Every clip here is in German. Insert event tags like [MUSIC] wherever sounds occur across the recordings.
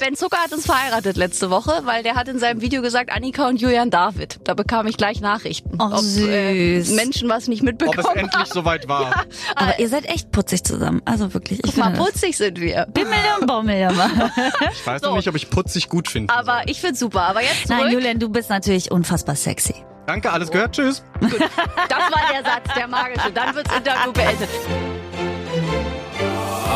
Ben Zucker hat uns verheiratet letzte Woche, weil der hat in seinem Video gesagt, Annika und Julian David. Da bekam ich gleich Nachrichten. Oh, ob äh, süß. Menschen was nicht mitbekommen Ob es endlich soweit war. [LAUGHS] Aber ihr seid echt putzig zusammen. Also wirklich. Ich Guck mal, finde das- putzig sind wir. Bimmel und Bommel. [LAUGHS] Ich weiß So. noch nicht, ob ich putzig gut finde. Aber ich find's super. Aber jetzt zurück. Nein, Julian, du bist natürlich unfassbar sexy. Danke, alles gehört. Tschüss. [LAUGHS] Das war der Satz, der magische. Dann wird's Interview beendet.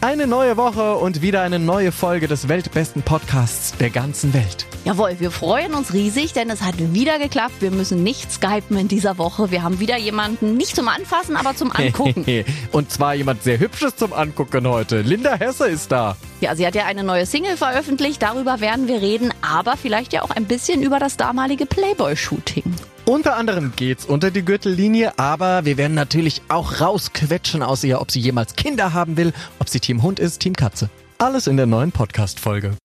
Eine neue Woche und wieder eine neue Folge des weltbesten Podcasts der ganzen Welt. Jawohl, wir freuen uns riesig, denn es hat wieder geklappt. Wir müssen nicht skypen in dieser Woche. Wir haben wieder jemanden nicht zum Anfassen, aber zum [LAUGHS] Angucken. und zwar jemand sehr Hübsches zum Angucken heute. Linda Hesse ist da. Ja, sie hat ja eine neue Single veröffentlicht. Darüber werden wir reden, aber vielleicht ja auch ein bisschen über das damalige Playboy-Shooting. Unter anderem geht's unter die Gürtellinie, aber wir werden natürlich auch rausquetschen aus ihr, ob sie jemals Kinder haben will, ob sie Team Hund ist, Team Katze. Alles in der neuen Podcast-Folge.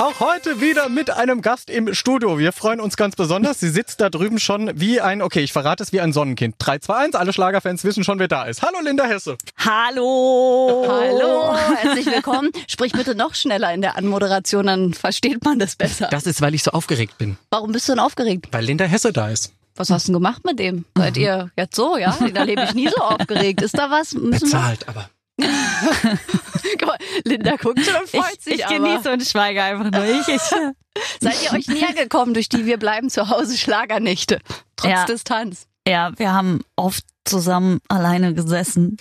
Auch heute wieder mit einem Gast im Studio. Wir freuen uns ganz besonders. Sie sitzt da drüben schon wie ein, okay, ich verrate es wie ein Sonnenkind. 3, 2, 1, alle Schlagerfans wissen schon, wer da ist. Hallo Linda Hesse. Hallo. Hallo, [LAUGHS] herzlich willkommen. Sprich bitte noch schneller in der Anmoderation, dann versteht man das besser. Das ist, weil ich so aufgeregt bin. Warum bist du denn aufgeregt? Weil Linda Hesse da ist. Was hast du denn gemacht mit dem? Seid ihr jetzt so, ja? Da lebe ich nie so aufgeregt. Ist da was? Müssen wir- Bezahlt, aber. [LAUGHS] Guck mal, Linda guckt schon und freut Ich, sich ich aber. genieße und schweige einfach nur. Ich, ich, [LAUGHS] Seid ihr euch [LAUGHS] näher gekommen durch die Wir bleiben zu Hause Schlagernächte? Trotz Ja. Distanz. ja, wir haben oft zusammen alleine gesessen.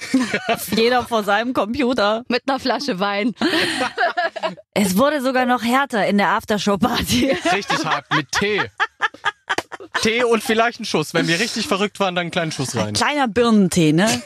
Jeder vor seinem Computer. Mit einer Flasche Wein. Es wurde sogar noch härter in der Aftershow-Party. Richtig hart, mit Tee. Tee und vielleicht ein Schuss. Wenn wir richtig verrückt waren, dann einen kleinen Schuss rein. Kleiner Birnentee, ne?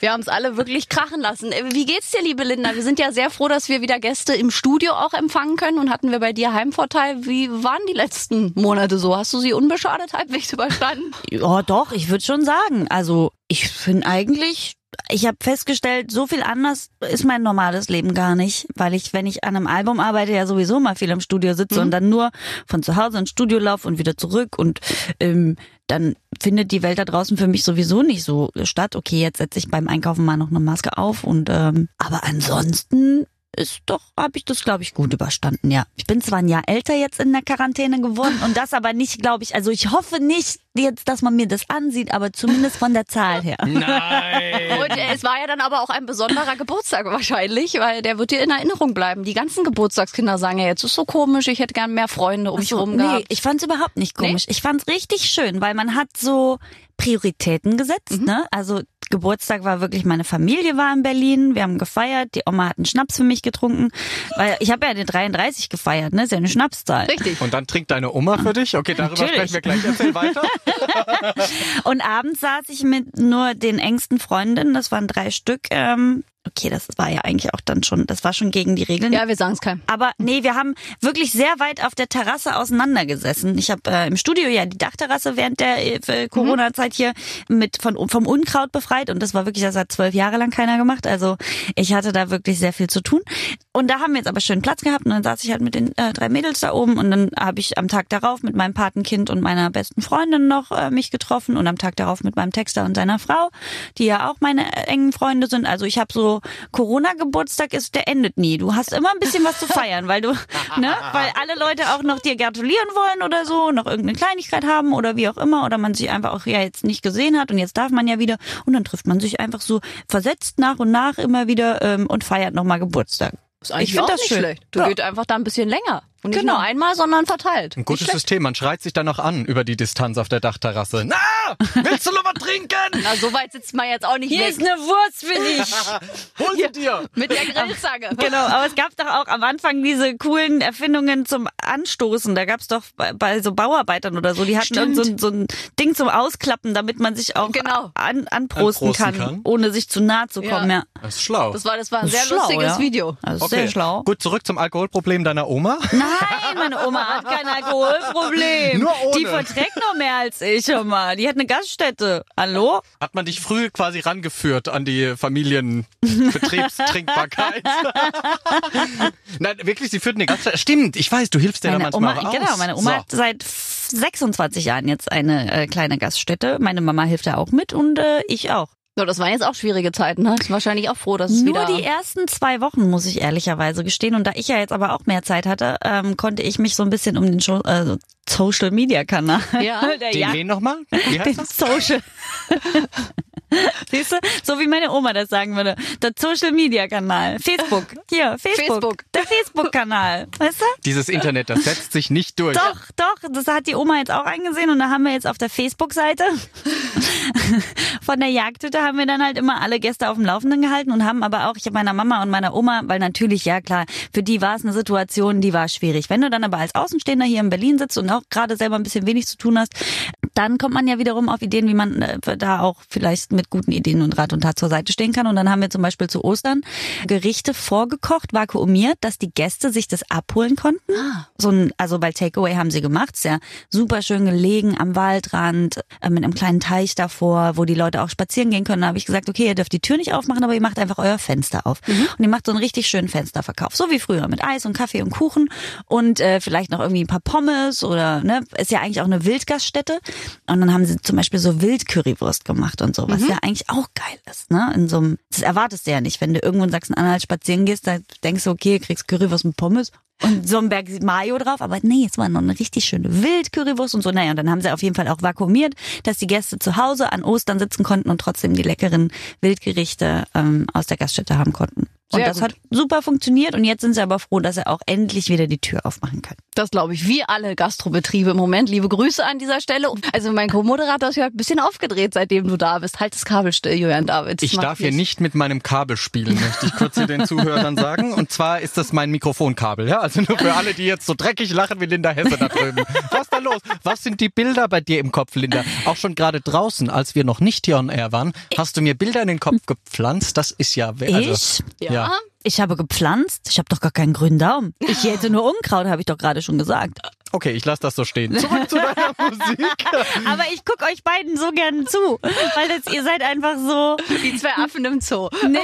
Wir haben es alle wirklich krachen lassen. Äh, Wie geht's dir, liebe Linda? Wir sind ja sehr froh, dass wir wieder Gäste im Studio auch empfangen können und hatten wir bei dir Heimvorteil. Wie waren die letzten Monate so? Hast du sie unbeschadet halbwegs überstanden? Ja, doch, ich würde schon sagen. Also, ich finde eigentlich, ich habe festgestellt, so viel anders ist mein normales Leben gar nicht, weil ich, wenn ich an einem Album arbeite, ja sowieso mal viel im Studio sitze und dann nur von zu Hause ins Studio laufe und wieder zurück und ähm, dann findet die Welt da draußen für mich sowieso nicht so statt. Okay, jetzt setze ich beim Einkaufen mal noch eine Maske auf und ähm, aber ansonsten ist doch, habe ich das, glaube ich, gut überstanden, ja. Ich bin zwar ein Jahr älter jetzt in der Quarantäne geworden und das aber nicht, glaube ich, also ich hoffe nicht jetzt, dass man mir das ansieht, aber zumindest von der Zahl her. [LAUGHS] Nein. Und es war ja dann aber auch ein besonderer Geburtstag wahrscheinlich, weil der wird dir in Erinnerung bleiben. Die ganzen Geburtstagskinder sagen ja jetzt, es ist so komisch, ich hätte gern mehr Freunde um mich rum nee, gehabt. ich fand's überhaupt nicht komisch. Ich fand's richtig schön, weil man hat so Prioritäten gesetzt, ne? Also Geburtstag war wirklich, meine Familie war in Berlin, wir haben gefeiert, die Oma hat einen Schnaps für mich getrunken, weil ich habe ja den 33 gefeiert, ne? Ist ja eine Schnapszahl. Richtig. Und dann trinkt deine Oma für dich? Okay, darüber Natürlich. sprechen wir gleich. Erzähl weiter. [LAUGHS] Und abends saß ich mit nur den engsten Freundinnen, das waren drei Stück. Ähm, okay, das war ja eigentlich auch dann schon, das war schon gegen die Regeln. Ja, wir sagen es keinem. Aber nee, wir haben wirklich sehr weit auf der Terrasse auseinandergesessen. Ich habe äh, im Studio ja die Dachterrasse während der äh, Corona-Zeit hier mit von vom Unkraut befreit und das war wirklich, das hat zwölf Jahre lang keiner gemacht. Also ich hatte da wirklich sehr viel zu tun. Und da haben wir jetzt aber schön Platz gehabt und dann saß ich halt mit den äh, drei Mädels da oben und dann habe ich am Tag darauf mit meinem Patenkind und meiner besten Freundin noch äh, mich getroffen und am Tag darauf mit meinem Texter und seiner Frau, die ja auch meine äh, engen Freunde sind. Also ich habe so Corona-Geburtstag ist, der endet nie. Du hast immer ein bisschen was zu [LAUGHS] feiern, weil du, ne, weil alle Leute auch noch dir gratulieren wollen oder so, noch irgendeine Kleinigkeit haben oder wie auch immer oder man sich einfach auch ja jetzt nicht gesehen hat und jetzt darf man ja wieder und dann trifft man sich einfach so versetzt nach und nach immer wieder ähm, und feiert nochmal Geburtstag. Ist eigentlich Ich find auch das nicht schön. schlecht. Du Ja. geht einfach da ein bisschen länger. Und nicht Genau. nur einmal, sondern verteilt. Ein gutes. System. Man schreit sich dann noch an über die Distanz auf der Dachterrasse. Na, willst du noch was trinken? Na, so weit sitzt man jetzt auch nicht weg. eine Wurst für dich. [LAUGHS] Hol sie dir. Mit der Grillzange. [LAUGHS] Genau, aber es gab doch auch am Anfang diese coolen Erfindungen zum Anstoßen. Da gab's doch bei, bei so Bauarbeitern oder so, die hatten Stimmt. irgend so, ein- so ein Ding zum Ausklappen, damit man sich auch Genau. an, anprosten, Anprosten kann, kann. ohne sich zu nahe zu Ja. kommen. Ja. Das ist schlau. Das war, das war ein Das ist sehr schlau, lustiges ja. Video. Also okay. sehr schlau. Gut, zurück zum Alkoholproblem deiner Oma. [LAUGHS] Nein, meine Oma hat kein Alkoholproblem. Nur ohne. Die verträgt noch mehr als ich, mal. Die hat eine Gaststätte. Hallo? Hat man dich früh quasi rangeführt an die Familienbetriebstrinkbarkeit? [LAUGHS] Nein, wirklich, sie führt eine Gaststätte. Stimmt, ich weiß, du hilfst ja da manchmal Oma, auch aus. genau, meine Oma So. hat seit 26 Jahren jetzt eine äh, kleine Gaststätte. Meine Mama hilft da auch mit und äh, ich auch. So, das waren jetzt auch schwierige Zeiten, ne? Ist wahrscheinlich auch froh, dass es Nur wieder... die ersten zwei Wochen, muss ich ehrlicherweise gestehen. Und da ich ja jetzt aber auch mehr Zeit hatte, ähm, konnte ich mich so ein bisschen um den Scho- äh, Social Media Kanal. Ja. [LAUGHS] der Den Jagd- wen nochmal? [LAUGHS] Den das? Social. [LAUGHS] Siehst du? So wie meine Oma das sagen würde. Der Social Media Kanal. Facebook. Hier, Facebook. Facebook. Der Facebook-Kanal. Weißt du? Dieses Internet, das setzt sich nicht durch. Doch, doch, das hat die Oma jetzt auch eingesehen und da haben wir jetzt auf der Facebook-Seite [LAUGHS] von der Jagdhütte haben wir dann halt immer alle Gäste auf dem Laufenden gehalten und haben aber auch, ich habe meiner Mama und meiner Oma, weil natürlich, ja klar, für die war es eine Situation, die war schwierig. Wenn du dann aber als Außenstehender hier in Berlin sitzt und auch gerade selber ein bisschen wenig zu tun hast, dann kommt man ja wiederum auf Ideen, wie man äh, da auch vielleicht mit guten Ideen und Rat und Tat zur Seite stehen kann. Und dann haben wir zum Beispiel zu Ostern Gerichte vorgekocht, vakuumiert, dass die Gäste sich das abholen konnten. So ein, also weil Takeaway haben sie gemacht, ist ja super schön gelegen am Waldrand, äh, mit einem kleinen Teich davor, wo die Leute auch spazieren gehen können. Da habe ich gesagt, okay, ihr dürft die Tür nicht aufmachen, aber ihr macht einfach euer Fenster auf. Und ihr macht so einen richtig schönen Fensterverkauf, so wie früher mit Eis und Kaffee und Kuchen und äh, vielleicht noch irgendwie ein paar Pommes oder ne, ist ja eigentlich auch eine Wildgaststätte. Und dann haben sie zum Beispiel so Wildcurrywurst gemacht und so, was ja eigentlich auch geil ist. Ne? In so einem, das erwartest du ja nicht, wenn du irgendwo in Sachsen-Anhalt spazieren gehst, da denkst du, okay, kriegst Currywurst mit Pommes und so ein Berg Mayo drauf, aber nee, es war noch eine richtig schöne Wildcurrywurst und so. Naja, und dann haben sie auf jeden Fall auch vakuumiert, dass die Gäste zu Hause an Ostern sitzen konnten und trotzdem die leckeren Wildgerichte ähm, aus der Gaststätte haben konnten. Und Sehr das gut. hat super funktioniert und jetzt sind sie aber froh, dass sie auch endlich wieder die Tür aufmachen können. Das glaube ich, wie alle Gastrobetriebe im Moment. Liebe Grüße an dieser Stelle. Also mein Co-Moderator ist ja ein bisschen aufgedreht, seitdem du da bist. Halt das Kabel still, Julian David. Ich darf hier nicht mit meinem Kabel spielen, möchte ich kurz hier den Zuhörern sagen. Und zwar ist das mein Mikrofonkabel, ja? Also nur für alle, die jetzt so dreckig lachen wie Linda Hesse da drüben. Was ist da los? Was sind die Bilder bei dir im Kopf, Linda? Auch schon gerade draußen, als wir noch nicht hier on air waren, hast du mir Bilder in den Kopf gepflanzt. Das ist ja... Also, Ich? Ja. Ja. Ich habe gepflanzt. Ich habe doch gar keinen grünen Daumen. Ich hätte nur Unkraut, habe ich doch gerade schon gesagt. Okay, ich lasse das so stehen. [LAUGHS] Zurück zu deiner Musik. Aber ich guck euch beiden so gerne zu, weil das, ihr seid einfach so. Die zwei Affen im Zoo. Nee. [LAUGHS]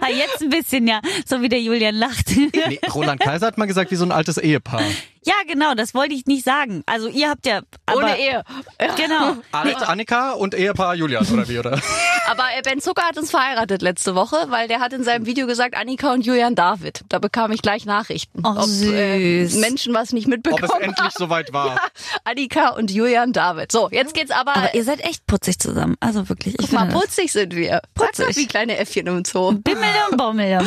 ah, jetzt ein bisschen, ja. So wie der Julian lacht. Nee, Roland Kaiser hat mal gesagt, wie so ein altes Ehepaar. Ja, genau, das wollte ich nicht sagen. Also ihr habt ja. Aber, Ohne Ehe. [LAUGHS] Genau. Alt Annika und Ehepaar Julian, oder wie, oder? [LAUGHS] Aber äh, Ben Zucker hat uns verheiratet letzte Woche, weil der hat in seinem Video gesagt, Annika und Julian David. Da bekam ich gleich Nachrichten. Oh, süß. Menschen was nicht Ob mitbekommen es endlich soweit war. [LAUGHS] Annika und Julian David. So, jetzt geht's aber... Aber ihr seid echt putzig zusammen. Also wirklich. Ich Guck mal, finde das- putzig sind wir. Putzig. Putzig. wie kleine Äffchen im Zoo. Bimmel und Bommel.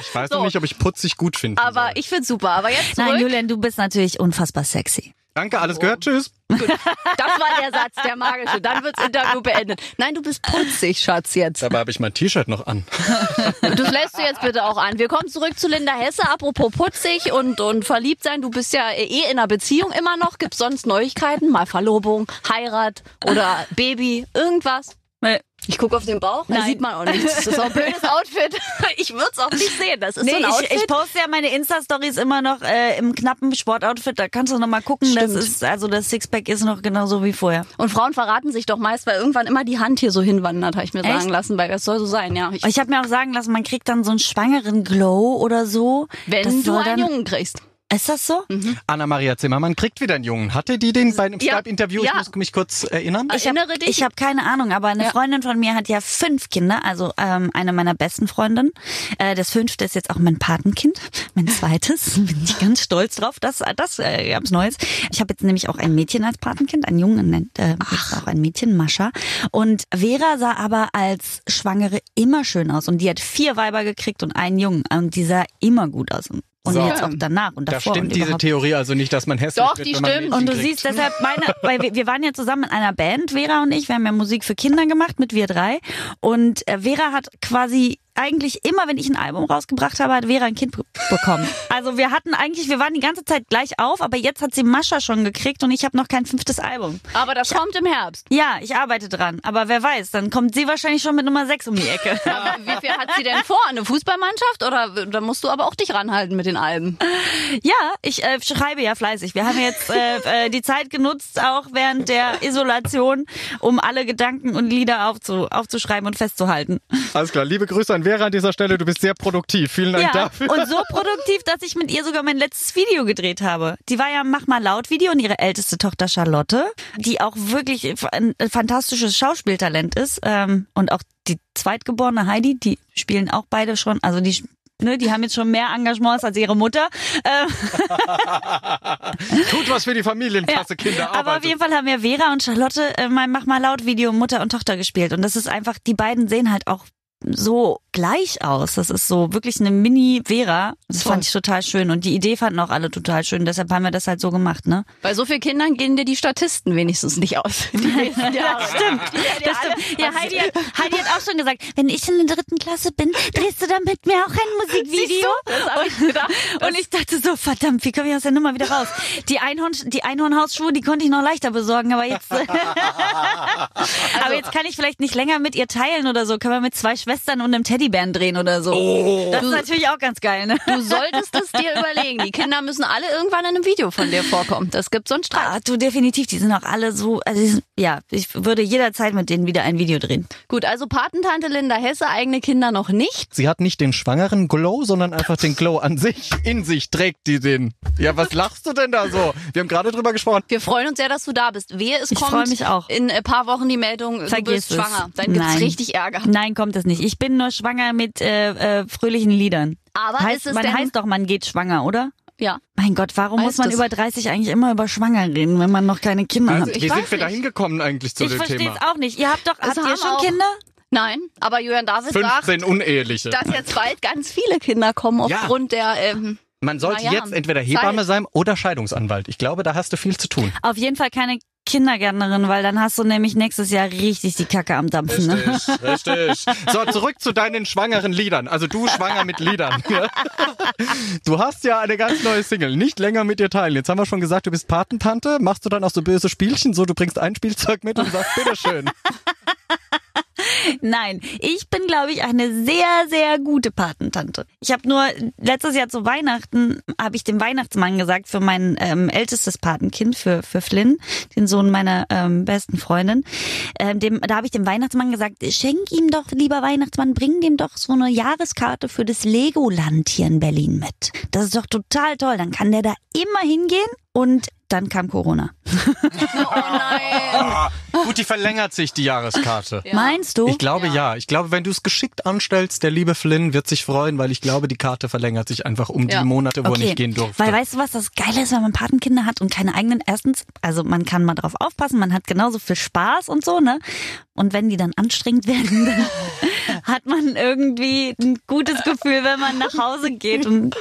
Ich weiß So. noch nicht, ob ich putzig gut finde. Aber ich find's super. Aber jetzt zurück. Nein, Julian, du bist natürlich unfassbar sexy. Danke, alles gehört. Tschüss. [LAUGHS] Das war der Satz, der magische. Dann wirds Interview beendet. Nein, du bist putzig, Schatz, jetzt. Dabei habe ich mein T-Shirt noch an. [LAUGHS] Das lässt du jetzt bitte auch an. Wir kommen zurück zu Linda Hesse. Apropos putzig und, und verliebt sein. Du bist ja eh in einer Beziehung immer noch. Gibt's sonst Neuigkeiten? Mal Verlobung, Heirat oder Baby, irgendwas? Nee. Ich gucke auf den Bauch, da Nein. sieht man auch nichts. Das ist auch ein [LAUGHS] blödes Outfit. [LAUGHS] Ich würde es auch nicht sehen. Das ist Nee, so ein ich, Outfit. ich poste ja meine Insta-Stories immer noch äh, im knappen Sportoutfit. Da kannst du noch mal gucken. Das ist also das Sixpack ist noch genauso wie vorher. und Frauen verraten sich doch meist, weil irgendwann immer die Hand hier so hinwandert, habe ich mir Echt? sagen lassen, weil das soll so sein, ja. Ich, Ich habe mir auch sagen lassen, man kriegt dann so einen schwangeren Glow oder so. wenn du einen dann, Jungen kriegst. Ist das so? Anna-Maria Zimmermann kriegt wieder einen Jungen. Hatte die den bei einem Ja. Skype-Interview? Ich Ja. muss mich kurz erinnern. Ich erinnere dich. Ich habe keine Ahnung, aber eine Ja. Freundin von mir hat ja fünf Kinder, also ähm, eine meiner besten Freundinnen. Äh, das fünfte ist jetzt auch mein Patenkind, [LAUGHS] mein zweites. [LAUGHS] Bin ich ganz stolz drauf. Das, das äh, gab's Neues. Ich habe jetzt nämlich auch ein Mädchen als Patenkind, ein Jungen nennt äh, auch ein Mädchen, Mascha. Und Vera sah aber als Schwangere immer schön aus und die hat vier Weiber gekriegt und einen Jungen und die sah immer gut aus. Und und So. jetzt auch danach und da davor. stimmt und diese überhaupt. Theorie also nicht, dass man hässlich Doch, wird, die stimmt. Und du kriegt. siehst deshalb [LAUGHS] meine, weil wir, wir waren ja zusammen in einer Band, Vera und ich, wir haben ja Musik für Kinder gemacht mit wir drei. Und äh, Vera hat quasi eigentlich immer, wenn ich ein Album rausgebracht habe, hat Vera ein Kind be- bekommen. [LAUGHS] Also wir hatten eigentlich, wir waren die ganze Zeit gleich auf, aber jetzt hat sie Mascha schon gekriegt und ich habe noch kein fünftes Album. Aber das kommt im Herbst. Ja, ich arbeite dran, aber wer weiß, dann kommt sie wahrscheinlich schon mit Nummer 6 um die Ecke. [LAUGHS] Aber wie viel hat sie denn vor? Eine Fußballmannschaft? Oder da musst du aber auch dich ranhalten mit den Alben. [LAUGHS] Ja, ich äh, schreibe ja fleißig. Wir haben jetzt äh, äh, die Zeit genutzt, auch während der Isolation, um alle Gedanken und Lieder aufzu aufzuschreiben und festzuhalten. Alles klar, liebe Grüße an Vera an dieser Stelle. Du bist sehr produktiv. Vielen Dank Ja, dafür. und so produktiv, dass ich mit ihr sogar mein letztes Video gedreht habe. Die war ja Mach mal laut Video und ihre älteste Tochter Charlotte, die auch wirklich ein fantastisches Schauspieltalent ist ähm, und auch die zweitgeborene Heidi, die spielen auch beide schon, also die Ne, die haben jetzt schon mehr Engagements als ihre Mutter. Ähm, [LAUGHS] Tut was für die Familienkasse, Kinder. Aber auf arbeitet. jeden Fall haben ja Vera und Charlotte äh, mein Mach mal laut Video Mutter und Tochter gespielt. Und das ist einfach, die beiden sehen halt auch so gleich aus. Das ist so wirklich eine Mini-Vera. Das Toll. fand ich total schön. Und die Idee fanden auch alle total schön. Deshalb haben wir das halt so gemacht, ne? Bei so vielen Kindern gehen dir die Statisten wenigstens nicht aus. [LAUGHS] Das stimmt. Das stimmt. Ja, Heidi hat, Heidi hat auch schon gesagt, wenn ich in der dritten Klasse bin, drehst du dann mit mir auch ein Musikvideo? Hab ich. Und ich dachte so, verdammt, wie komme ich aus der Nummer wieder raus? Die, Einhorn, die Einhornhausschuhe, die konnte ich noch leichter besorgen, aber jetzt, [LAUGHS] [LAUGHS] aber jetzt kann ich vielleicht nicht länger mit ihr teilen oder so. Können wir mit zwei Schwestern und einem Teddybären drehen oder so. Das ist natürlich auch ganz geil, ne? Du solltest es dir überlegen. Die Kinder müssen alle irgendwann in einem Video von dir vorkommen. Das gibt so einen Streit. Ah, du definitiv, die sind auch alle so, also ja, ich würde jederzeit mit denen wieder ein Video drehen. Gut, also Patentante Linda Hesse, eigene Kinder noch nicht. Sie hat nicht den schwangeren Glow, sondern einfach den Glow an sich. In sich trägt die den. Ja, was lachst du denn da so? Wir haben gerade drüber gesprochen. Wir freuen uns sehr, dass du da bist. Wehe, es Ich kommt mich auch. in ein paar Wochen die Meldung, du Vergiss bist schwanger. es. Dann gibt's Nein. richtig Ärger. Nein, kommt es nicht. Ich bin nur schwanger mit äh, äh, fröhlichen Liedern. Aber heißt, ist es man denn- heißt doch, man geht schwanger, oder? Ja. Mein Gott, warum Heißt muss man es? über 30 eigentlich immer über schwanger reden, wenn man noch keine Kinder Also, hat? ich wie sind wir da hingekommen eigentlich zu Ich dem verstehe Thema? es auch nicht. Ihr habt doch, habt ihr schon Kinder? Nein, aber Julian David sagt, 15 Uneheliche. dass jetzt bald ganz viele Kinder kommen Ja. aufgrund der ähm, Man sollte ja, jetzt entweder Hebamme Zeit. sein oder Scheidungsanwalt. Ich glaube, da hast du viel zu tun. Auf jeden Fall keine Kindergärtnerin, weil dann hast du nämlich nächstes Jahr richtig die Kacke am Dampfen. Ne? richtig. So, zurück zu deinen schwangeren Liedern. Also du schwanger mit Liedern. Du hast ja eine ganz neue Single. Nicht länger mit dir teilen. Jetzt haben wir schon gesagt, du bist Patentante. Machst du dann auch so böse Spielchen? So, du bringst ein Spielzeug mit und sagst, bitteschön. Nein, ich bin, glaube ich, eine sehr, sehr gute Patentante. Ich habe nur letztes Jahr zu Weihnachten, habe ich dem Weihnachtsmann gesagt, für mein ähm, ältestes Patenkind, für, für Flynn, den Sohn meiner ähm, besten Freundin, ähm, dem, da habe ich dem Weihnachtsmann gesagt, schenk ihm doch, lieber Weihnachtsmann, bring dem doch so eine Jahreskarte für das Legoland hier in Berlin mit. Das ist doch total toll. Dann kann der da immer hingehen und dann kam Corona. Oh nein. [LAUGHS] Gut, die verlängert sich, die Jahreskarte. Meinst du? Ich glaube ja. Ich glaube, wenn du es geschickt anstellst, der liebe Flynn wird sich freuen, weil ich glaube, die Karte verlängert sich einfach um Ja. die Monate, wo er nicht gehen durfte. Weil weißt du, was das Geile ist, wenn man Patenkinder hat und keine eigenen? Erstens, also man kann mal drauf aufpassen, man hat genauso viel Spaß und so, ne? Und wenn die dann anstrengend [LAUGHS] werden, dann hat man irgendwie ein gutes Gefühl, wenn man nach Hause geht und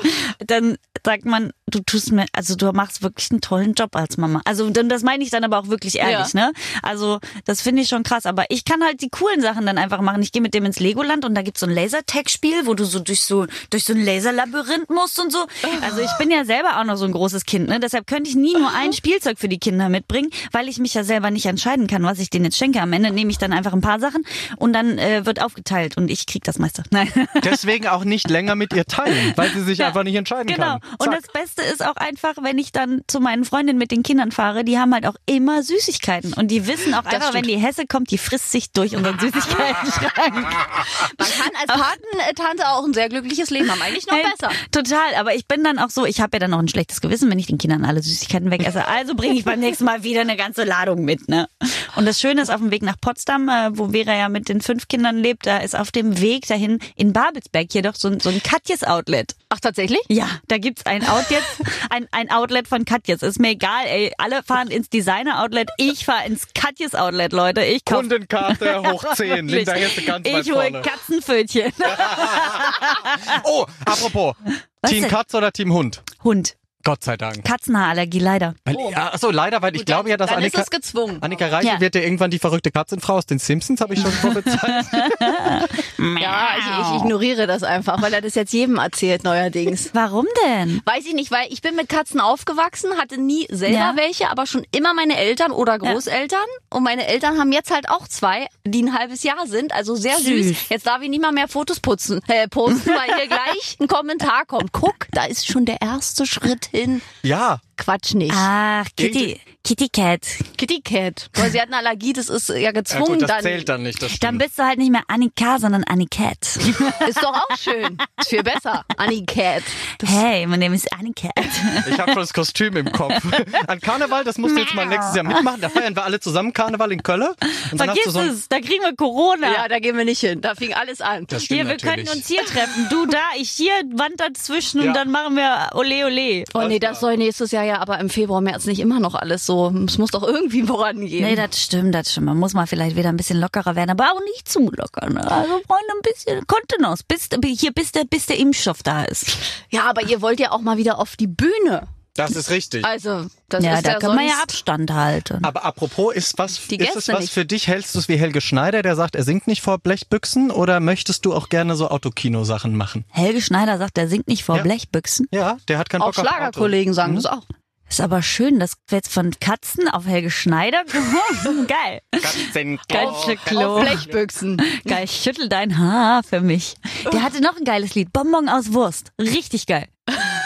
dann sagt man, du tust mir, also du machst wirklich einen tollen Job als Mama. Also das meine ich dann aber auch wirklich ehrlich, ne? Also das finde ich schon krass. Aber ich kann halt die coolen Sachen dann einfach machen. Ich gehe mit dem ins Legoland und da gibt's so ein Lasertag-Spiel, wo du so durch so durch so ein Laserlabyrinth musst und so. Also ich bin ja selber auch noch so ein großes Kind, ne? Deshalb könnte ich nie nur ein Spielzeug für die Kinder mitbringen, weil ich mich ja selber nicht entscheiden kann, was ich denen jetzt schenke. Am Ende nehme ich dann einfach ein paar Sachen und dann äh, wird aufgeteilt und ich krieg das meiste. Nein. [LAUGHS] Deswegen auch nicht länger mit ihr teilen, weil sie sich Ja, einfach nicht entscheiden Genau. kann. Und Zack. das Beste ist auch einfach, wenn ich dann zu meinen Freundinnen mit den Kindern fahre, die haben halt auch immer Süßigkeiten. Und die wissen auch einfach, wenn stimmt. die Hesse kommt, die frisst sich durch unseren [LAUGHS] Süßigkeiten-Schrank. Man kann als Patentante auch ein sehr glückliches Leben haben. Eigentlich noch Hey, besser. Total, aber ich bin dann auch so, ich habe ja dann auch ein schlechtes Gewissen, wenn ich den Kindern alle Süßigkeiten wegesse. Also bringe ich beim nächsten Mal wieder eine ganze Ladung mit. Ne? Und das Schöne ist, auf dem Weg nach Potsdam, äh, wo Vera ja mit den fünf Kindern lebt, da ist auf dem Weg dahin in Babelsberg hier doch so, ein- so ein Katjes Outlet. Ach, tatsächlich? Ja, da gibt's ein Outlet, [LAUGHS] ein, ein Outlet von Katjes. Ist mir egal, ey. Alle fahren ins Designer-Outlet. Ich fahre ins Katjes-Outlet, Leute. Ich kauf Kundenkarte [LAUGHS] hoch 10. Wirklich. Linda Hesse ganz Ich hole. Katzenpfötchen. [LAUGHS] Oh, apropos. Was Team denn? Katz oder Team Hund? Hund. Gott sei Dank. Katzenhaarallergie, leider. Weil, ja, achso, leider, weil ich Gut, glaube ja, dass dann Annika, ist es gezwungen. Annika Reichel Ja. wird ja irgendwann die verrückte Katzenfrau aus den Simpsons, habe ich schon prophezeit. [LAUGHS] Ja, ich, ich ignoriere das einfach, weil er das jetzt jedem erzählt neuerdings. [LAUGHS] Warum denn? Weiß ich nicht, weil ich bin mit Katzen aufgewachsen, hatte nie selber Ja. welche, aber schon immer meine Eltern oder Großeltern. Und meine Eltern haben jetzt halt auch zwei, die ein halbes Jahr sind, also sehr süß. Süß. Jetzt darf ich nicht mal mehr Fotos putzen, äh, posten, weil hier [LAUGHS] gleich ein Kommentar kommt. Guck, da ist schon der erste Schritt hin. ja, Quatsch nicht. Ach, Kitty, Kitty Cat. Kitty Cat. Weil sie hat eine Allergie, das ist ja ja gezwungen. gut, das dann zählt dann nicht, das Dann bist du halt nicht mehr Annika, sondern Annikat. [LAUGHS] ist doch auch schön. Ist viel besser. Annie Cat. Hey, mein Name ist Annikat. Ich habe schon das Kostüm im Kopf. [LAUGHS] An Karneval, das musst du jetzt mal nächstes Jahr mitmachen. Da feiern wir alle zusammen Karneval in Köln. Und dann hast Vergiss du so ein, es, da kriegen wir Corona. Ja, da gehen wir nicht hin. Da fing alles an. das stimmt Hier, wir natürlich. könnten uns hier treffen. Du da, ich hier, Wand dazwischen Ja. und dann machen wir Ole Ole. Oh nee, das soll nächstes Jahr ja aber im Februar, März nicht immer noch alles so. Es muss doch irgendwie vorangehen. Nee, das stimmt, das stimmt. Man muss mal vielleicht wieder ein bisschen lockerer werden, aber auch nicht zu locker. Ne? Also Freunde, ein bisschen Kontenance, bis, hier, bis der, bis der Impfstoff da ist. ja, aber ihr wollt ja auch mal wieder auf die Bühne. Das ist richtig. Also, das ja, ist da ja kann man ja Abstand halten. Aber apropos, ist was, Die ist es was nicht. für dich? Hältst du es wie Helge Schneider, der sagt, er singt nicht vor Blechbüchsen? Oder möchtest du auch gerne so Autokino-Sachen machen? Helge Schneider sagt, er singt nicht vor Ja. Blechbüchsen. Ja, der hat keinen Auch Bock auf. Schlagerkollegen sagen das auch. Ist aber schön, dass wir jetzt von Katzen auf Helge Schneider [LAUGHS] kommen. Geil. Katzen- Geil, Oh, Klo. Auf Blechbüchsen. Geil, schüttel dein Haar für mich. Der hatte noch ein geiles Lied, Bonbon aus Wurst. Richtig geil.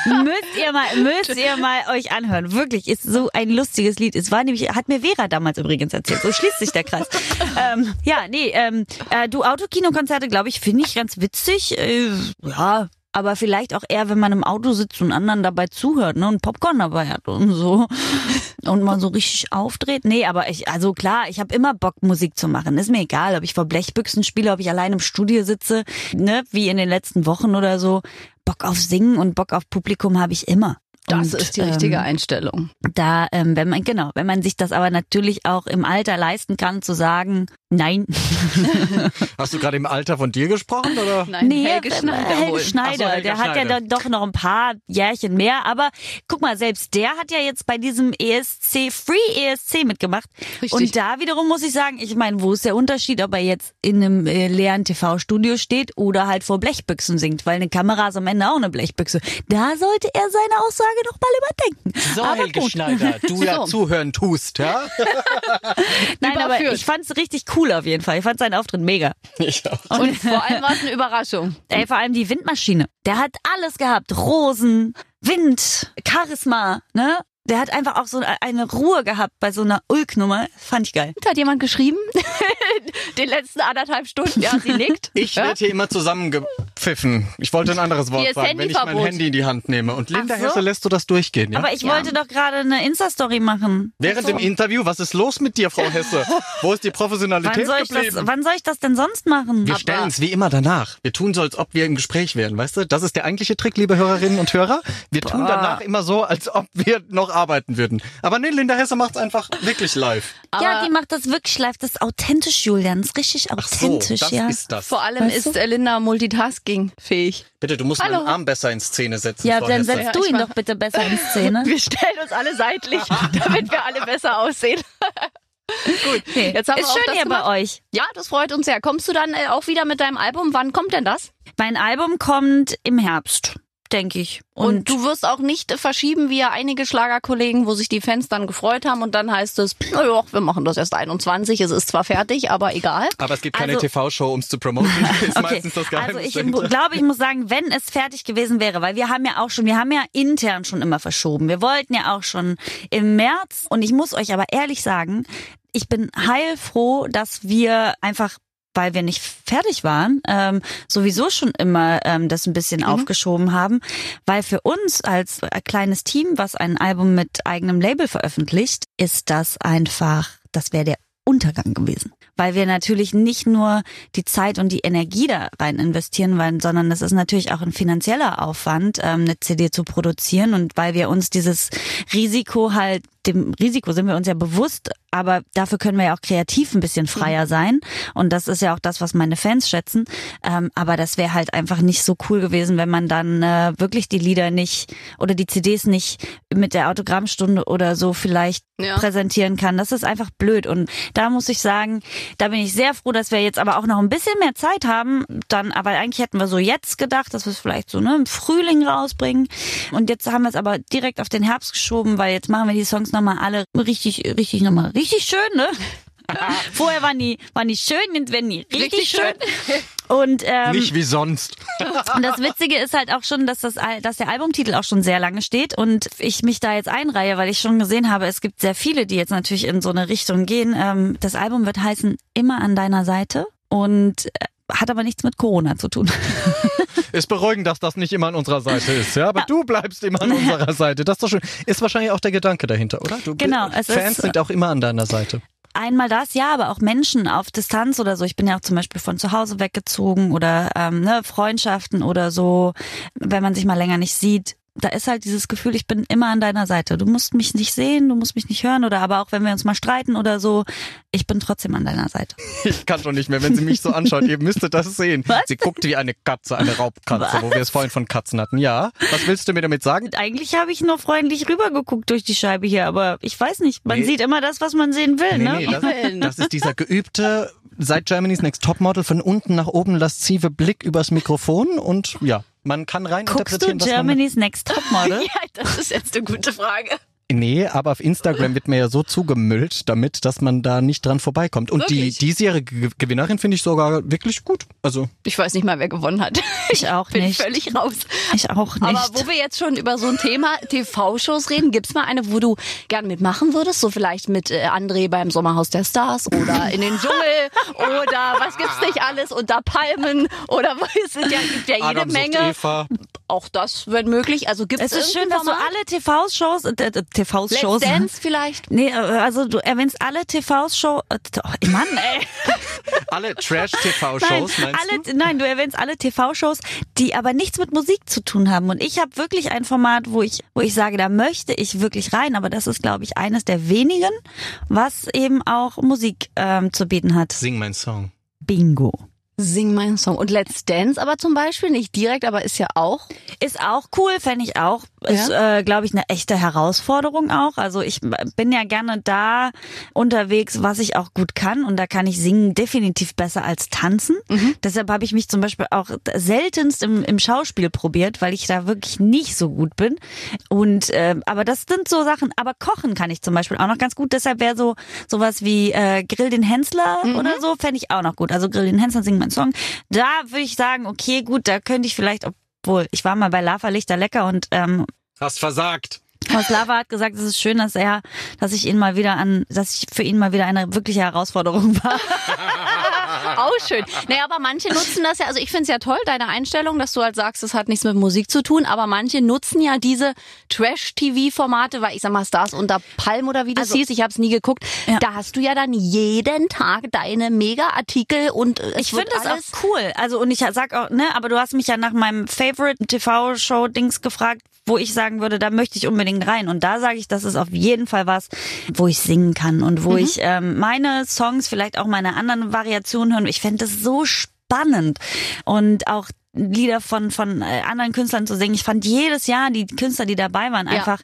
müsst ihr mal, müsst ihr mal euch anhören. Wirklich, ist so ein lustiges Lied. Es war nämlich, hat mir Vera damals übrigens erzählt. So schließt sich der Kreis. ähm, ja, nee, ähm, äh, du Autokinokonzerte, glaube ich, finde ich ganz witzig. Äh, ja. Aber vielleicht auch eher, wenn man im Auto sitzt und anderen dabei zuhört, ne, und Popcorn dabei hat und so. Und man so richtig aufdreht. Nee, aber ich, also klar, ich habe immer Bock, Musik zu machen. Ist mir egal, ob ich vor Blechbüchsen spiele, ob ich allein im Studio sitze, ne, wie in den letzten Wochen oder so. Bock auf Singen und Bock auf Publikum habe ich immer. Das und, ist die richtige ähm, Einstellung. da, ähm, wenn man, genau, wenn man sich das aber natürlich auch im Alter leisten kann, zu sagen, nein. [LAUGHS] Hast du gerade im Alter von dir gesprochen? Oder? [LAUGHS] Nein, Helge ähm, Schneider Helge. Schneider, so, Helge der hat ja Schneider. dann doch noch ein paar Jährchen mehr. Aber guck mal, selbst der hat ja jetzt bei diesem ESC, Free ESC mitgemacht. Richtig. Und da wiederum muss ich sagen, ich meine, wo ist der Unterschied, ob er jetzt in einem äh, leeren TV-Studio steht oder halt vor Blechbüchsen singt? Weil eine Kamera ist am Ende auch eine Blechbüchse. Da sollte er seine Aussage noch mal überdenken. So, aber Helge gut. Schneider, du ja So. zuhören tust, ja? [LAUGHS] Nein, aber ich fand's richtig cool auf jeden Fall. Ich fand seinen Auftritt mega. Ich auch. Und vor allem war es eine Überraschung. Ey, vor allem die Windmaschine. Der hat alles gehabt. Rosen, Wind, Charisma, ne? Der hat einfach auch so eine Ruhe gehabt bei so einer Ulk-Nummer. Fand ich geil. Hat jemand geschrieben? [LAUGHS] Den letzten anderthalb Stunden. Ja, sie nickt. [LAUGHS] Ich ja? werde hier immer zusammengepfiffen. Ich wollte ein anderes Wort sagen, wenn ich mein. Handy in die Hand nehme. Und Linda Ach so. Hesse lässt du das durchgehen, ja? Aber ich Ja. wollte doch gerade eine Insta-Story machen. Während dem Interview, was ist los mit dir, Frau Hesse? Wo ist die Wann Professionalität soll, ich geblieben? das, wann soll ich das denn sonst machen? wir stellen es wie immer danach. Wir tun so, als ob wir im Gespräch wären, weißt du? Das ist der eigentliche Trick, liebe Hörerinnen und Hörer. Wir tun danach immer so, als ob wir noch arbeiten würden. Aber nee, Linda Hesse macht's einfach wirklich live. ja, die macht das wirklich live. Das ist authentisch, Julian. Das ist richtig So, authentisch, das ja. ist das. Vor allem Weißt ist äh, Linda multitaskingfähig. Bitte, du musst Hallo. meinen Arm besser in Szene setzen. ja, dann Hesse. setzt Ja, du ihn mach- doch bitte besser in Szene. [LAUGHS] Wir stellen uns alle seitlich, [LAUGHS] damit wir alle besser aussehen. [LAUGHS] Gut, Nee. jetzt haben wir ist auch schön das hier gemacht. bei euch. Ja, das freut uns sehr. Kommst du dann äh, auch wieder mit deinem Album? Wann kommt denn das? Mein Album kommt im Herbst, denke ich. Und, du wirst auch nicht verschieben, wie ja einige Schlagerkollegen, wo sich die Fans dann gefreut haben und dann heißt es, naja, wir machen das erst 21, es ist zwar fertig, aber egal. Aber es gibt keine Also- TV-Show, ums zu promoten. [LAUGHS] Ist meistens das Geheimnis. Also ich glaube, ich muss sagen, wenn es fertig gewesen wäre, weil wir haben ja auch schon, wir haben ja intern schon immer verschoben. Wir wollten ja auch schon im März und ich muss euch aber ehrlich sagen, ich bin heilfroh, dass wir einfach weil wir nicht fertig waren, ähm, sowieso schon immer ähm, das ein bisschen aufgeschoben haben, weil für uns als äh, kleines Team, was ein Album mit eigenem Label veröffentlicht, ist das einfach, das wäre der Untergang gewesen. Weil wir natürlich nicht nur die Zeit und die Energie da rein investieren wollen, sondern das ist natürlich auch ein finanzieller Aufwand, ähm, eine CD zu produzieren. Und weil wir uns dieses Risiko halt dem Risiko sind wir uns ja bewusst, aber dafür können wir ja auch kreativ ein bisschen freier sein. Und das ist ja auch das, was meine Fans schätzen. Ähm, aber das wäre halt einfach nicht so cool gewesen, wenn man dann äh, wirklich die Lieder nicht oder die CDs nicht mit der Autogrammstunde oder so vielleicht Ja. präsentieren kann. Das ist einfach blöd. Und da muss ich sagen, da bin ich sehr froh, dass wir jetzt aber auch noch ein bisschen mehr Zeit haben. Dann, aber eigentlich hätten wir so jetzt gedacht, dass wir es vielleicht so ne, im Frühling rausbringen. Und jetzt haben wir es aber direkt auf den Herbst geschoben, weil jetzt machen wir die Songs nochmal alle richtig, richtig nochmal richtig schön, ne? [LAUGHS] Vorher waren die, waren die schön, jetzt werden die richtig, Richtig schön. Und ähm, Nicht wie sonst. und das Witzige ist halt auch schon, dass das, dass der Albumtitel auch schon sehr lange steht und ich mich da jetzt einreihe, weil ich schon gesehen habe, es gibt sehr viele, die jetzt natürlich in so eine Richtung gehen. Ähm, das Album wird heißen Immer an deiner Seite und äh, hat aber nichts mit Corona zu tun. [LAUGHS] Ist beruhigend, dass das nicht immer an unserer Seite ist, ja. Aber du bleibst immer an unserer Seite. Das ist doch schön. Ist wahrscheinlich auch der Gedanke dahinter, oder? Du, Genau, es Fans ist- sind auch immer an deiner Seite. Einmal das, ja, aber auch Menschen auf Distanz oder so. Ich bin ja auch zum Beispiel von zu Hause weggezogen oder ähm, ne, Freundschaften oder so, wenn man sich mal länger nicht sieht. Da ist halt dieses Gefühl, ich bin immer an deiner Seite. Du musst mich nicht sehen, du musst mich nicht hören oder aber auch wenn wir uns mal streiten oder so, ich bin trotzdem an deiner Seite. [LAUGHS] Ich kann schon nicht mehr, wenn sie mich so anschaut. Ihr müsstet das sehen. Was? Sie guckt wie eine Katze, eine Raubkatze, wo wir es vorhin von Katzen hatten. Ja. Was willst du mir damit sagen? Eigentlich habe ich nur freundlich rübergeguckt durch die Scheibe hier, aber ich weiß nicht. Man Nee. sieht immer das, was man sehen will, ne? Nee, nee, das, das ist dieser geübte, seit Germany's Next Topmodel von unten nach oben laszive Blick übers Mikrofon und ja, man kann rein Guckst du interpretieren, was man Germany's Next Topmodel? [LAUGHS] Ja, das ist jetzt eine gute Frage. Nee, aber auf Instagram wird mir ja so zugemüllt damit, dass man da nicht dran vorbeikommt. Und Wirklich? die diesjährige Ge- Gewinnerin finde ich sogar wirklich gut. Also Ich weiß nicht mal, wer gewonnen hat. Ich auch Bin nicht. völlig raus. Ich auch nicht. Aber wo wir jetzt schon über so ein Thema TV-Shows reden, gibt's mal eine, wo du gern mitmachen würdest? So vielleicht mit äh, André beim Sommerhaus der Stars oder in den Dschungel [LAUGHS] oder was gibt's nicht alles unter Palmen oder wo es sind ja, gibt ja jede Adam sucht Menge. Eva. Auch das, wenn möglich. Also gibt's es ist schön, dass du alle TV-Shows, äh, äh, TV-Shows, Let's Dance vielleicht? Nee, äh, also du erwähnst alle TV-Shows. Äh, oh, Mann, ey. [LAUGHS] Alle Trash-TV-Shows, meinst alle, du? nein, du erwähnst alle TV-Shows, die aber nichts mit Musik zu tun haben. Und ich habe wirklich ein Format, wo ich, wo ich sage, da möchte ich wirklich rein. Aber das ist, glaube ich, eines der wenigen, was eben auch Musik ähm, zu bieten hat. Sing mein Song. Bingo. Sing meinen Song. Und Let's Dance aber zum Beispiel, nicht direkt, aber ist ja auch. Ist auch cool, fände ich auch. Ist, äh, glaube ich, eine echte Herausforderung auch. Also ich bin ja gerne da unterwegs, was ich auch gut kann. Und da kann ich singen definitiv besser als tanzen. Deshalb habe ich mich zum Beispiel auch seltenst im, im Schauspiel probiert, weil ich da wirklich nicht so gut bin. Und äh, aber das sind so Sachen. Aber kochen kann ich zum Beispiel auch noch ganz gut. Deshalb wäre so sowas wie äh, Grill den Hensler oder so, fände ich auch noch gut. Also Grill den Hensler, sing meinen Song. Da würde ich sagen, okay, gut, da könnte ich vielleicht, obwohl ich war mal bei Lava Lichter lecker und ähm, Hast versagt. Horst Lava hat gesagt, es ist schön, dass er, dass ich ihn mal wieder an, dass ich für ihn mal wieder eine wirkliche Herausforderung war. [LAUGHS] Auch schön. Naja, aber manche nutzen das ja, also ich finde es ja toll, deine Einstellung, dass du halt sagst, es hat nichts mit Musik zu tun, aber manche nutzen ja diese Trash-TV-Formate, weil ich sag mal Stars unter Palm oder wie das Also- hieß, ich habe es nie geguckt. Ja. Da hast du ja dann jeden Tag deine Mega-Artikel und äh, es Ich finde das alles auch cool. Also und ich sag auch, ne, aber du hast mich ja nach meinem Favorite TV-Show Dings gefragt, wo ich sagen würde, da möchte ich unbedingt rein. Und da sage ich, das ist auf jeden Fall was, wo ich singen kann und wo ich ähm, meine Songs, vielleicht auch meine anderen Variationen hören. Ich fände das so spannend und auch Lieder von von äh, anderen Künstlern zu singen. Ich fand jedes Jahr die Künstler, die dabei waren, Ja. einfach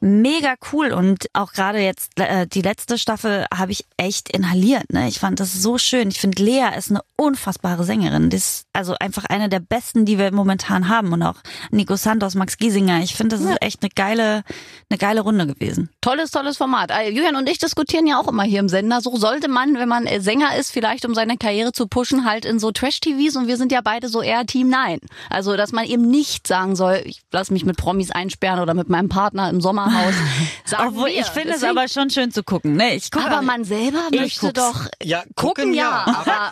mega cool und auch gerade jetzt äh, die letzte Staffel habe ich echt inhaliert. Ne? Ich fand das so schön. Ich finde Lea ist eine unfassbare Sängerin. Das ist also einfach eine der besten, die wir momentan haben und auch Nico Santos, Max Giesinger. Ich finde, das ist echt eine geile eine geile Runde gewesen. Tolles, tolles Format. Äh, Julian und ich diskutieren ja auch immer hier im Sender. So sollte man, wenn man äh, Sänger ist, vielleicht um seine Karriere zu pushen, halt in so Trash-TVs und wir sind ja beide so eher Team Nein. Also, dass man eben nicht sagen soll, ich lass mich mit Promis einsperren oder mit meinem Partner im Sommerhaus. [LAUGHS] Sagen Obwohl wir. ich finde es aber schon schön zu gucken. Ne? Ich gucke aber man selber möchte guck's. doch Ja, gucken, ja. Aber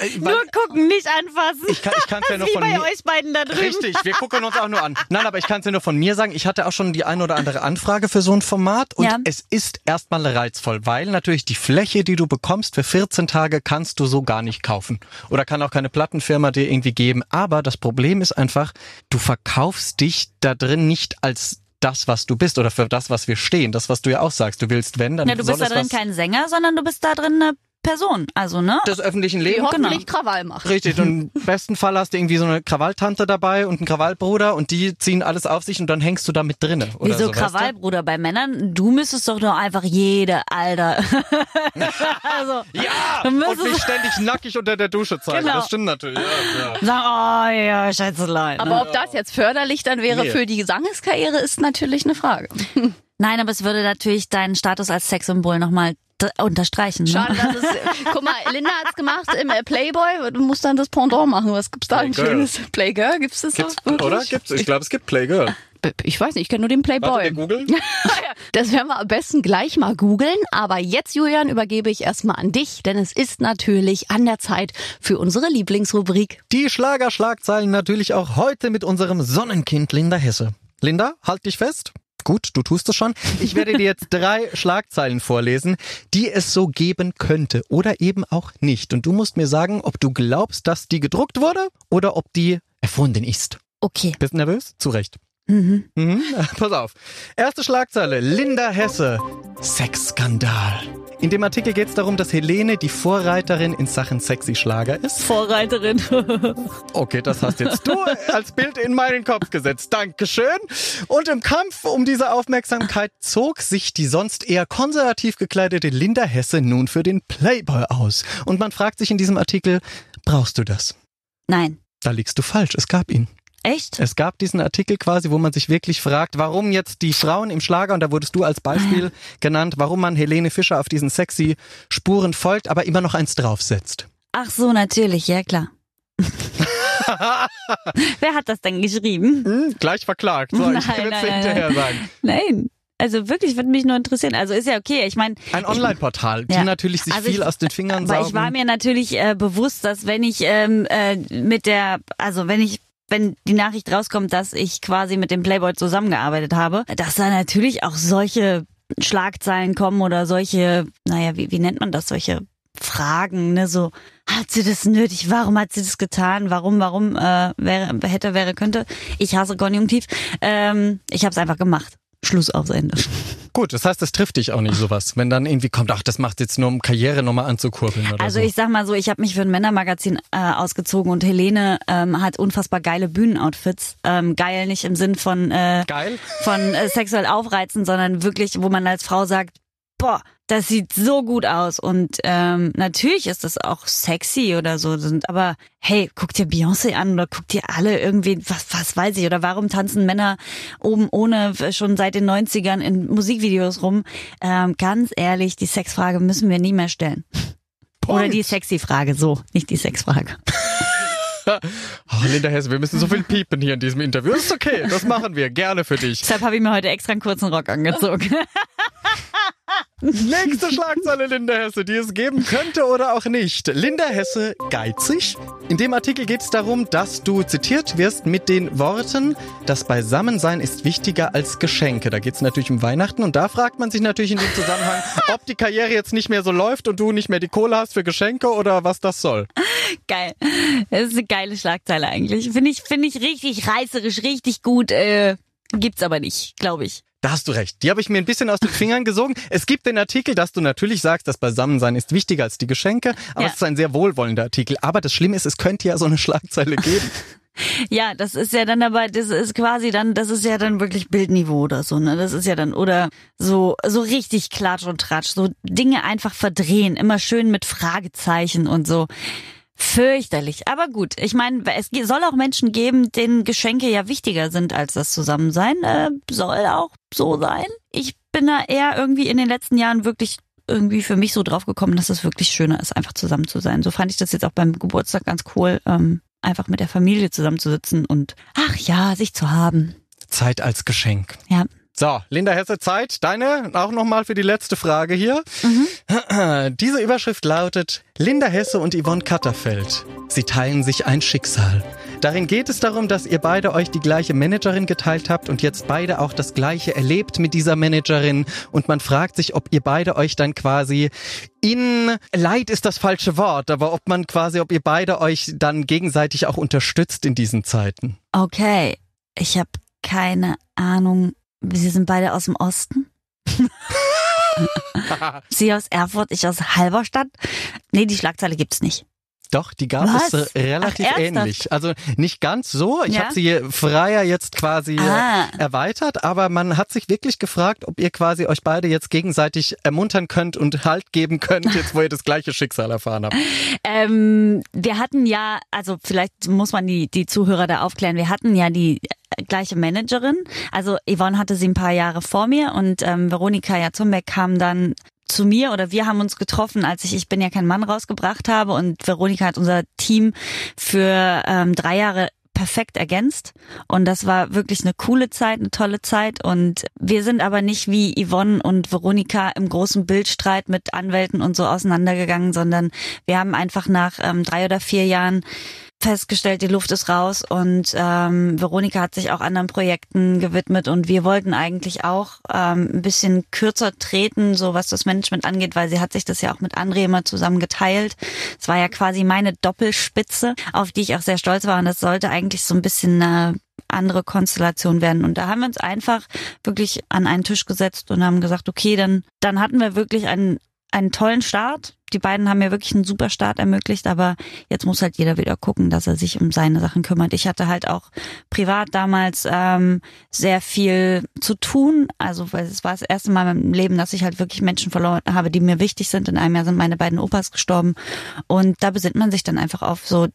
Äh, nur gucken, nicht anfassen. ich kann ich kann's ja nur Wie von bei mir. euch beiden da drüben. Richtig, wir gucken uns auch nur an. Nein, aber ich kann es ja nur von mir sagen. Ich hatte auch schon die ein oder andere Anfrage für so ein Format und Ja. es ist erstmal reizvoll, weil natürlich die Fläche, die du bekommst für 14 Tage, kannst du so gar nicht kaufen. Oder kann auch keine Plattenfirma dir irgendwie geben. Aber das Problem ist einfach, du verkaufst dich da drin nicht als das, was du bist oder für das, was wir stehen. Das, was du ja auch sagst. Du willst, wenn, dann Ja, du soll bist da es drin kein Sänger, sondern du bist da drin eine Person. Also, ne? des öffentlichen Die Lebens. hoffentlich Krawall macht. Richtig, und im [LAUGHS] besten Fall hast du irgendwie so eine Krawalltante dabei und einen Krawallbruder und die ziehen alles auf sich und dann hängst du da mit drinne. Oder Wieso so, weißt du? Krawallbruder bei Männern? Du müsstest doch nur einfach jede, Alter. [LAUGHS] also, Ja! Du Und müsstest- mich ständig nackig unter der Dusche zeigen. Genau. Das stimmt natürlich. Ja, ja. sagen, oh ja, Schätzelein. Aber ob das jetzt förderlich dann wäre Nee. für die Gesangeskarriere, ist natürlich eine Frage. Nein, aber es würde natürlich deinen Status als Sexsymbol nochmal unterstreichen. Ne? Schade, dass es. Guck mal, Linda hat's gemacht im äh, Playboy. Du musst dann das Pendant machen. Was gibt's da ein Playgirl. schönes Playgirl? Gibt's das Gibt's, noch? oder? Gibt's? Ich glaube, es gibt Playgirl. Ich weiß nicht, ich kenne nur den Warte, wir Playboy. googeln. [LAUGHS] Das werden wir am besten gleich mal googeln. Aber jetzt, Julian, übergebe ich erstmal an dich, denn es ist natürlich an der Zeit für unsere Lieblingsrubrik. Die Schlagerschlagzeilen natürlich auch heute mit unserem Sonnenkind Linda Hesse. Linda, halt dich fest. Gut, du tust es schon. Ich werde dir jetzt drei [LAUGHS] Schlagzeilen vorlesen, die es so geben könnte oder eben auch nicht. Und du musst mir sagen, ob du glaubst, dass die gedruckt wurde oder ob die erfunden ist. Okay. Bist du nervös? Zu Recht. Mhm. Mhm. [LAUGHS] Pass auf. Erste Schlagzeile. Linda Hesse. Sexskandal. In dem Artikel geht es darum, dass Helene die Vorreiterin in Sachen sexy Schlager ist. Vorreiterin. [LAUGHS] Okay, das hast jetzt du als Bild in meinen Kopf gesetzt. Dankeschön. Und im Kampf um diese Aufmerksamkeit zog sich die sonst eher konservativ gekleidete Linda Hesse nun für den Playboy aus. Und man fragt sich in diesem Artikel, brauchst du das? Nein. Da liegst du falsch. Es gab ihn. Echt? Es gab diesen Artikel quasi, wo man sich wirklich fragt, warum jetzt die Frauen im Schlager, und da wurdest du als Beispiel genannt, warum man Helene Fischer auf diesen sexy Spuren folgt, aber immer noch eins draufsetzt. Ach so, natürlich, ja klar. [LAUGHS] Wer hat das denn geschrieben? Hm, gleich verklagt. So, ich Nein, [LAUGHS] will nein, jetzt hinterher sagen. Nein. Also wirklich, würde mich nur interessieren. Also ist ja okay. Ich meine, Ein Online-Portal, die Ja. natürlich sich Also viel ich- aus den Fingern aber saugen. ich war mir natürlich äh, bewusst, dass wenn ich ähm, äh, mit der, also wenn ich wenn die Nachricht rauskommt, dass ich quasi mit dem Playboy zusammengearbeitet habe, dass da natürlich auch solche Schlagzeilen kommen oder solche, naja, wie, wie nennt man das, solche Fragen, ne, so, hat sie das nötig? Warum hat sie das getan? Warum, warum, äh, wäre, hätte, wäre, könnte? Ich hasse Konjunktiv. Ähm, ich habe es einfach gemacht. Schluss aufs Ende. Gut, das heißt, das trifft dich auch nicht sowas. Wenn dann irgendwie kommt, ach, das macht jetzt nur, um Karriere nochmal anzukurbeln oder Also so. ich sag mal so, ich habe mich für ein Männermagazin äh, ausgezogen und Helene ähm, hat unfassbar geile Bühnenoutfits. Ähm, geil nicht im Sinn von äh, Geil. von äh, sexuell aufreizen, sondern wirklich, wo man als Frau sagt, boah, das sieht so gut aus. Und ähm, natürlich ist das auch sexy oder so. Sind- Aber hey, guck dir Beyoncé an oder guck dir alle irgendwie, was, was weiß ich, oder warum tanzen Männer oben ohne schon seit den 90ern in Musikvideos rum? Ähm, ganz ehrlich, die Sexfrage müssen wir nie mehr stellen. Oder Punkt. die sexy Frage, so, nicht die Sexfrage. [LAUGHS] Oh, Linda Hesse, wir müssen so viel piepen hier in diesem Interview. Das ist okay, das machen wir gerne für dich. Deshalb habe ich mir heute extra einen kurzen Rock angezogen. [LAUGHS] Nächste Schlagzeile Linda Hesse, die es geben könnte oder auch nicht. Linda Hesse geizig. In dem Artikel geht es darum, dass du zitiert wirst mit den Worten, das Beisammensein ist wichtiger als Geschenke. Da geht es natürlich um Weihnachten und da fragt man sich natürlich in dem Zusammenhang, [LAUGHS] ob die Karriere jetzt nicht mehr so läuft und du nicht mehr die Kohle hast für Geschenke oder was das soll. Geil. Das ist eine geile Schlagzeile eigentlich. Finde ich, finde ich richtig reißerisch, richtig gut. Äh, gibt's aber nicht, glaube ich. Da hast du recht. Die habe ich mir ein bisschen aus den Fingern gesogen. Es gibt den Artikel, dass du natürlich sagst, das Beisammensein ist wichtiger als die Geschenke, aber Ja. es ist ein sehr wohlwollender Artikel. Aber das Schlimme ist, es könnte ja so eine Schlagzeile geben. [LAUGHS] Ja, das ist ja dann aber, das ist quasi dann, das ist ja dann wirklich Bildniveau oder so, ne? Das ist ja dann, oder so, so richtig Klatsch und Tratsch, so Dinge einfach verdrehen, immer schön mit Fragezeichen und so. Fürchterlich. Aber gut, ich meine, es soll auch Menschen geben, denen Geschenke ja wichtiger sind als das Zusammensein. Äh, soll auch so sein. Ich bin da eher irgendwie in den letzten Jahren wirklich irgendwie für mich so drauf gekommen, dass es wirklich schöner ist, einfach zusammen zu sein. So fand ich das jetzt auch beim Geburtstag ganz cool, ähm, einfach mit der Familie zusammenzusitzen und ach ja, sich zu haben. Zeit als Geschenk. Ja. So, Linda Hesse, Zeit. Deine auch nochmal für die letzte Frage hier. [CLEARS THROAT] Diese Überschrift lautet Linda Hesse und Yvonne Katterfeld. Sie teilen sich ein Schicksal. Darin geht es darum, dass ihr beide euch die gleiche Managerin geteilt habt und jetzt beide auch das gleiche erlebt mit dieser Managerin. Und man fragt sich, ob ihr beide euch dann quasi in Leid ist das falsche Wort, aber ob man quasi, ob ihr beide euch dann gegenseitig auch unterstützt in diesen Zeiten. Okay, ich habe keine Ahnung, Sie sind beide aus dem Osten. [LAUGHS] Sie aus Erfurt, ich aus Halberstadt. Nee, die Schlagzeile gibt's nicht. Doch, die gab Was? es relativ Ach, ähnlich. Also nicht ganz so. Ich Ja? habe sie freier jetzt quasi Ah. äh, erweitert, aber man hat sich wirklich gefragt, ob ihr quasi euch beide jetzt gegenseitig ermuntern könnt und Halt geben könnt, jetzt wo ihr das gleiche Schicksal erfahren habt. [LAUGHS] Ähm, wir hatten ja, also vielleicht muss man die, die Zuhörer da aufklären, wir hatten ja die gleiche Managerin. Also Yvonne hatte sie ein paar Jahre vor mir und ähm, Veronika Jatzumbeck kam dann zu mir oder wir haben uns getroffen, als ich Ich bin ja kein Mann rausgebracht habe und Veronika hat unser Team für ähm, drei Jahre perfekt ergänzt und das war wirklich eine coole Zeit, eine tolle Zeit und wir sind aber nicht wie Yvonne und Veronika im großen Bildstreit mit Anwälten und so auseinandergegangen, sondern wir haben einfach nach ähm, drei oder vier Jahren festgestellt, die Luft ist raus und ähm, Veronika hat sich auch anderen Projekten gewidmet und wir wollten eigentlich auch ähm, ein bisschen kürzer treten, so was das Management angeht, weil sie hat sich das ja auch mit André immer zusammen geteilt. Es war ja quasi meine Doppelspitze, auf die ich auch sehr stolz war und das sollte eigentlich so ein bisschen eine andere Konstellation werden. Und da haben wir uns einfach wirklich an einen Tisch gesetzt und haben gesagt, okay, dann, dann hatten wir wirklich einen, einen tollen Start. Die beiden haben mir wirklich einen super Start ermöglicht, aber jetzt muss halt jeder wieder gucken, dass er sich um seine Sachen kümmert. Ich hatte halt auch privat damals ähm, sehr viel zu tun. Also weil es war das erste Mal in meinem Leben, dass ich halt wirklich Menschen verloren habe, die mir wichtig sind. In einem Jahr sind meine beiden Opas gestorben. Und da besinnt man sich dann einfach auf so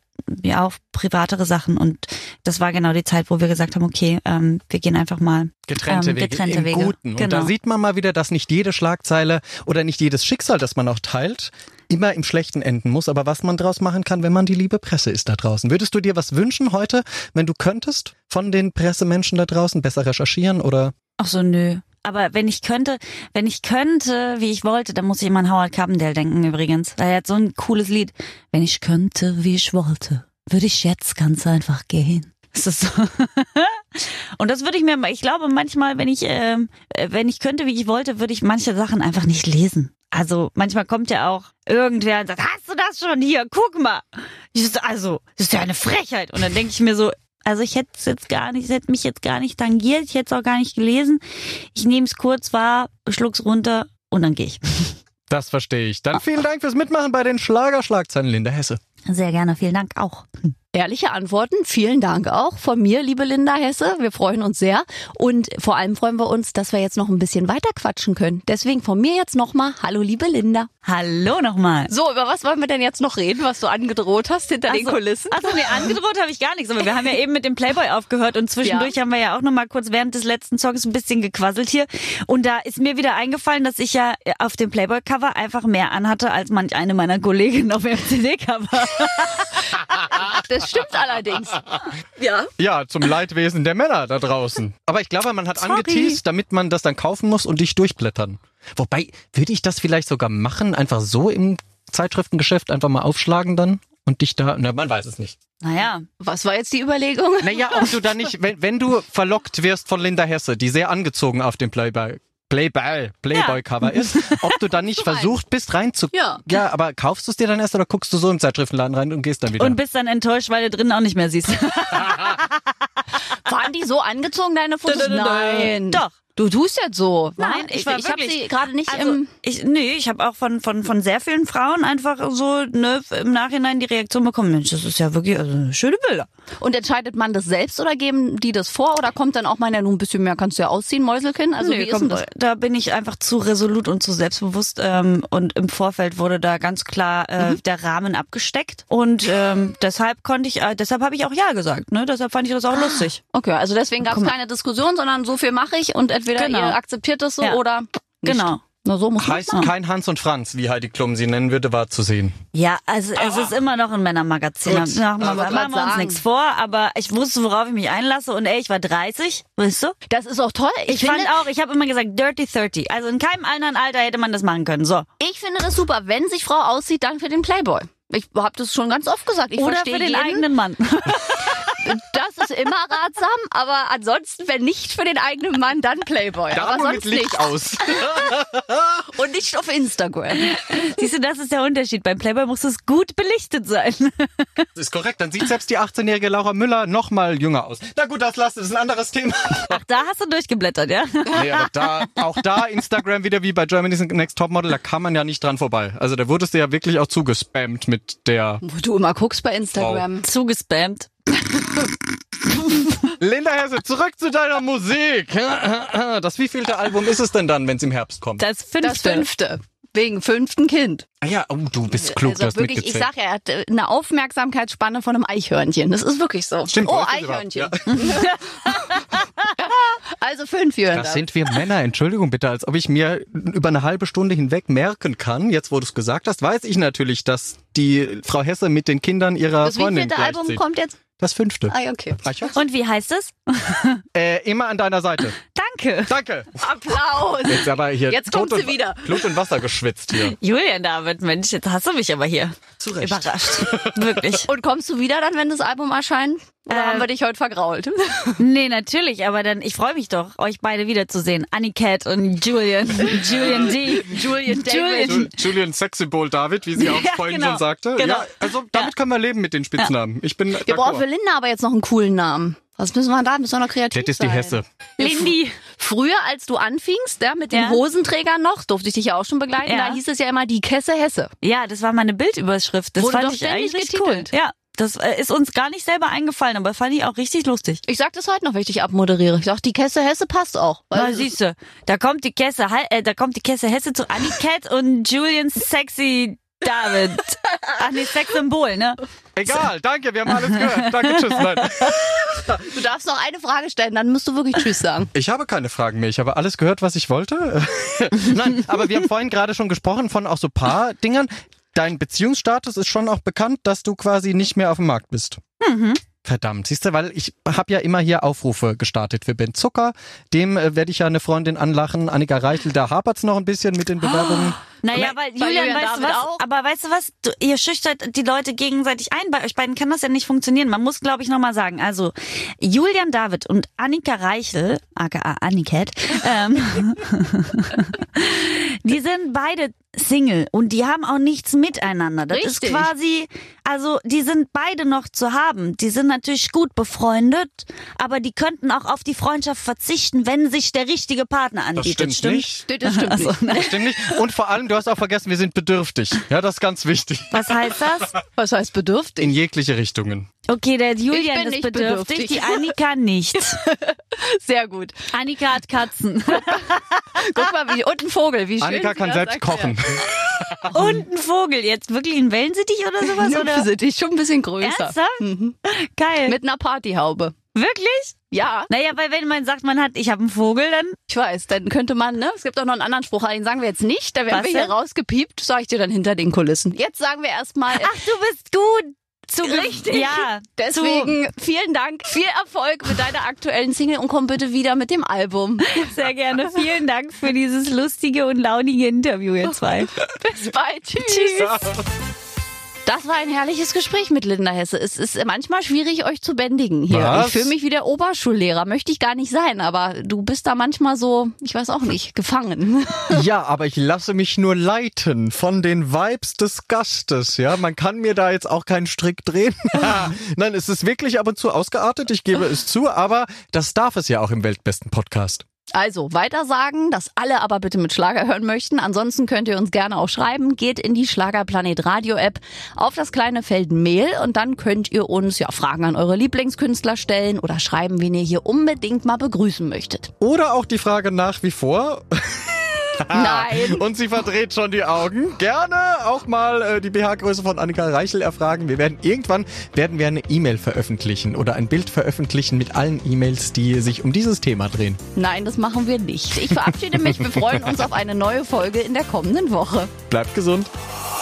ja auf privatere Sachen und das war genau die Zeit, wo wir gesagt haben, okay, ähm, wir gehen einfach mal Getrennte ähm, Wege getrennte im Wege. Guten. Und Genau. da sieht man mal wieder, dass nicht jede Schlagzeile oder nicht jedes Schicksal, das man auch teilt, immer im Schlechten enden muss. Aber was man draus machen kann, wenn man die liebe Presse ist da draußen. Würdest du dir was wünschen heute, wenn du könntest, von den Pressemenschen da draußen besser recherchieren oder? Ach so, nö. Aber wenn ich könnte, wenn ich könnte, wie ich wollte, dann muss ich immer an Howard Carpendale denken übrigens. Er hat so ein cooles Lied. Wenn ich könnte, wie ich wollte, würde ich jetzt ganz einfach gehen. Ist das so? [LAUGHS] Und das würde ich mir, ich glaube manchmal, wenn ich, ähm, äh, wenn ich könnte, wie ich wollte, würde ich manche Sachen einfach nicht lesen. Also manchmal kommt ja auch irgendwer und sagt, hast du das schon hier? Guck mal. Ich so, also, das ist ja eine Frechheit. Und dann denke ich mir so, also ich hätte es jetzt gar nicht, es hätte mich jetzt gar nicht tangiert, ich hätte es auch gar nicht gelesen. Ich nehme es kurz wahr, schluck's runter und dann gehe ich. Das verstehe ich. Dann vielen Dank fürs Mitmachen bei den Schlagerschlagzeilen, Linda Hesse. Sehr gerne, vielen Dank auch. Ehrliche Antworten. Vielen Dank auch von mir, liebe Linda Hesse. Wir freuen uns sehr. Und vor allem freuen wir uns, dass wir jetzt noch ein bisschen weiter quatschen können. Deswegen von mir jetzt nochmal, hallo liebe Linda. Hallo nochmal. So, über was wollen wir denn jetzt noch reden, was du angedroht hast hinter den Kulissen? Also nee, angedroht habe ich gar nichts, aber wir haben ja eben mit dem Playboy aufgehört und zwischendurch haben wir ja auch noch mal kurz während des letzten Songs ein bisschen gequasselt hier und da ist mir wieder eingefallen, dass ich ja auf dem Playboy Cover einfach mehr anhatte als manch eine meiner Kolleginnen auf dem [LAUGHS] CD Cover. [LAUGHS] [LAUGHS] Das stimmt allerdings. Ja. Ja, zum Leidwesen der Männer da draußen. Aber ich glaube, man hat Sorry. angeteased, damit man das dann kaufen muss und dich durchblättern. Wobei, würde ich das vielleicht sogar machen, einfach so im Zeitschriftengeschäft einfach mal aufschlagen dann und dich da, na, man weiß es nicht. Naja, Was war jetzt die Überlegung? Naja, ob du da nicht, wenn, wenn du verlockt wirst von Linda Hesse, die sehr angezogen auf dem Playboy, Playboy, Playboy-Cover ist, ob du da [LAUGHS] nicht versucht bist reinzu... Ja. Ja, aber kaufst du es dir dann erst oder guckst du so im Zeitschriftenladen rein und gehst dann wieder? und bist dann enttäuscht, weil du drinnen auch nicht mehr siehst. [LAUGHS] Waren die so angezogen, deine Fotos? Nein. Doch. Du tust jetzt so. Nein, ich, ich war ich habe sie gerade nicht Also, im. ich, nee, ich habe auch von, von, von sehr vielen Frauen einfach so ne, im Nachhinein die Reaktion bekommen, Mensch, das ist ja wirklich also, schöne Bilder. Und entscheidet man das selbst oder geben die das vor oder kommt dann auch mal, ja, nun ein bisschen mehr kannst du ja ausziehen, Mäuselkin? Also Nee, wie ist komm, denn das? Da bin ich einfach zu resolut und zu selbstbewusst ähm, und im Vorfeld wurde da ganz klar äh, Mhm. der Rahmen abgesteckt und ähm, deshalb konnte ich, äh, deshalb habe ich auch ja gesagt, ne? Deshalb fand ich das auch lustig. Okay, also deswegen gab es keine Diskussion, sondern so viel mache ich und entweder Genau. ihr akzeptiert das so Ja. oder nicht. Genau. Na so muss man Heißt kein Hans und Franz, wie Heidi Klum sie nennen würde, war zu sehen. Ja, also es ist immer noch ein Männermagazin. Machen wir, machen wir uns nichts vor, aber ich wusste, worauf ich mich einlasse und ey, ich war 30, weißt du? Das ist auch toll. Ich, Ich, finde, fand auch, ich habe immer gesagt, Dirty 30. Also in keinem anderen Alter hätte man das machen können. So. ich finde das super. Wenn sich Frau aussieht, dann für den Playboy. Ich habe das schon ganz oft gesagt. Ich Oder verstehe für den jeden. eigenen Mann. [LAUGHS] [LAUGHS] Das ist immer ratsam, aber ansonsten, wenn nicht für den eigenen Mann, dann Playboy. aber Dame sonst mit Licht nicht. aus. [LAUGHS] Und nicht auf Instagram. Siehst du, das ist der Unterschied. Beim Playboy muss es gut belichtet sein. Das ist korrekt. Dann sieht selbst die 18-jährige Laura Müller noch mal jünger aus. Na gut, das lasst, das ist ein anderes Thema. Ach, da hast du durchgeblättert, ja? Nee, aber da, auch da Instagram wieder wie bei Germany's Next Topmodel, da kann man ja nicht dran vorbei. Also da wurdest du ja wirklich auch zugespammt mit der Wo du immer guckst bei Instagram. Zugespammt. Linda Hesse, zurück zu deiner Musik. Das wievielte Album ist es denn dann, wenn es im Herbst kommt? Das fünfte. Das fünfte. Wegen fünften Kind. Ah ja, oh, du bist klug, du also hast wirklich, ich mitgezählt. sag ja, er hat äh, eine Aufmerksamkeitsspanne von einem Eichhörnchen. Das ist wirklich so. Stimmt, oh, das? Eichhörnchen. [LAUGHS] Also fünf Jahre. Das sind wir Männer, Entschuldigung bitte, als ob ich mir über eine halbe Stunde hinweg merken kann. Jetzt, wo du es gesagt hast, weiß ich natürlich, dass die Frau Hesse mit den Kindern ihrer das Freundin wievielte gleich Album kommt jetzt? Das fünfte. Ah, okay. Und wie heißt es? [LAUGHS] Äh, immer an deiner Seite. Danke. Danke. Applaus. Jetzt aber hier Jetzt kommt sie und, wieder. Blut und Wasser geschwitzt hier. Julian David, Mensch, jetzt hast du mich aber hier Recht. überrascht. Wirklich. Und kommst du wieder dann, wenn das Album erscheint? Oder Ähm, haben wir dich heute vergrault? [LAUGHS] Nee, natürlich, aber dann, ich freue mich doch, euch beide wiederzusehen. Annikat und Julian. Julian D. Julian Julian. Ju- Julian Sexsymbol David, wie sie [LAUGHS] auch Ja, vorhin genau. schon sagte. Genau. Ja, also damit können wir leben mit den Spitznamen. Ich bin Wir brauchen für. Linda aber jetzt noch einen coolen Namen. Was müssen wir da? Müssen wir noch kreativ Das ist die sein. Hesse. Lindy. Früher, als du anfingst, ja, mit den Ja. Hosenträgern noch, durfte ich dich ja auch schon begleiten, Ja. da hieß es ja immer die Kesse Hesse. Ja, das war meine Bildüberschrift. Das Wurde fand doch ich ständig eigentlich richtig cool. Ja, das äh, ist uns gar nicht selber eingefallen, aber fand ich auch richtig lustig. Ich sag das heute noch, wenn ich dich abmoderiere. Ich sag, die Kesse Hesse passt auch. Na, Weil- siehst du, da kommt die Kesse, äh, da kommt die Kesse Hesse zu Annikat und Julian Sexy David. Ach nee, Sexsymbol, ne? Egal, danke, wir haben alles gehört. Danke, tschüss. Nein. Du darfst noch eine Frage stellen, dann musst du wirklich Tschüss sagen. Ich habe keine Fragen mehr. Ich habe alles gehört, was ich wollte. [LAUGHS] Nein, aber wir haben vorhin gerade schon gesprochen von auch so paar Dingern. Dein Beziehungsstatus ist schon auch bekannt, dass du quasi nicht mehr auf dem Markt bist. Mhm. Verdammt, siehst du, weil ich habe ja immer hier Aufrufe gestartet für Ben Zucker. Dem äh, werde ich ja eine Freundin anlachen. Annika Reichel, da hapert's noch ein bisschen mit den Bewerbungen. Naja, Und weil Julian, Julian weißt du David was? auch? Aber weißt du was? Du, ihr schüchtert die Leute gegenseitig ein. Bei euch beiden kann das ja nicht funktionieren. Man muss, glaube ich, nochmal sagen. Also, Julian David und Annika Reichel, aka Annikat, ähm, [LAUGHS] die sind beide Single und die haben auch nichts miteinander. Das ist Richtig. quasi, also die sind beide noch zu haben. Die sind natürlich gut befreundet, aber die könnten auch auf die Freundschaft verzichten, wenn sich der richtige Partner Das anbietet. stimmt, nicht. Das stimmt [LAUGHS] nicht. Das stimmt nicht. Und vor allem, du hast auch vergessen, wir sind bedürftig. Ja, das ist ganz wichtig. Was heißt das? [LAUGHS] Was heißt bedürftig? In jegliche Richtungen. Okay, der Julian ist bedürftig, bedürftig. die Annika nicht. [LAUGHS] Sehr gut. Annika hat Katzen. Guck mal, wie, und ein Vogel, wie schön Annika kann selbst erklärt. kochen. Und ein Vogel. Jetzt wirklich ein Wellensittich oder sowas? Oder? sind die schon ein bisschen größer. Ernsthaft? Mhm. Geil. Mit einer Partyhaube. wirklich? Ja, Naja, weil wenn man sagt, man hat, ich habe einen Vogel, dann ich weiß, dann könnte man, ne? Es gibt auch noch einen anderen Spruch, den sagen wir jetzt nicht. Da werden Was wir hier denn? rausgepiept, sag ich dir dann hinter den Kulissen. Jetzt sagen wir erstmal. Ach, du bist gut. Zu Richtig. Ja. Deswegen vielen Dank, viel Erfolg mit deiner aktuellen Single und komm bitte wieder mit dem Album. Zu, [LAUGHS] sehr gerne. Vielen Dank für dieses lustige und launige Interview, ihr zwei. [LAUGHS] Bis bald. Tschüss. Das war ein herrliches Gespräch mit Linda Hesse. Es ist manchmal schwierig, euch zu bändigen hier. Was? Ich fühle mich wie der Oberschullehrer. Möchte ich gar nicht sein, aber du bist da manchmal so, ich weiß auch nicht, gefangen. [LAUGHS] Ja, aber ich lasse mich nur leiten von den Vibes des Gastes. Ja, man kann mir da jetzt auch keinen Strick drehen. [LAUGHS] Nein, es ist wirklich ab und zu ausgeartet. Ich gebe es zu, aber das darf es ja auch im weltbesten Podcast. Also weiter sagen, dass alle aber bitte mit Schlager hören möchten. Ansonsten könnt ihr uns gerne auch schreiben. Geht in die Schlagerplanet Radio App auf das kleine Feld Mail und dann könnt ihr uns ja Fragen an eure Lieblingskünstler stellen oder schreiben, wen ihr hier unbedingt mal begrüßen möchtet. Oder auch die Frage nach wie vor. Nein. [LAUGHS] Und sie verdreht schon die Augen. Gerne auch mal äh, die BH-Größe von Annika Reichel erfragen. Wir werden irgendwann werden wir eine E-Mail veröffentlichen oder ein Bild veröffentlichen mit allen E-Mails, die sich um dieses Thema drehen. Nein, das machen wir nicht. Ich verabschiede mich. Wir freuen uns auf eine neue Folge in der kommenden Woche. Bleibt gesund.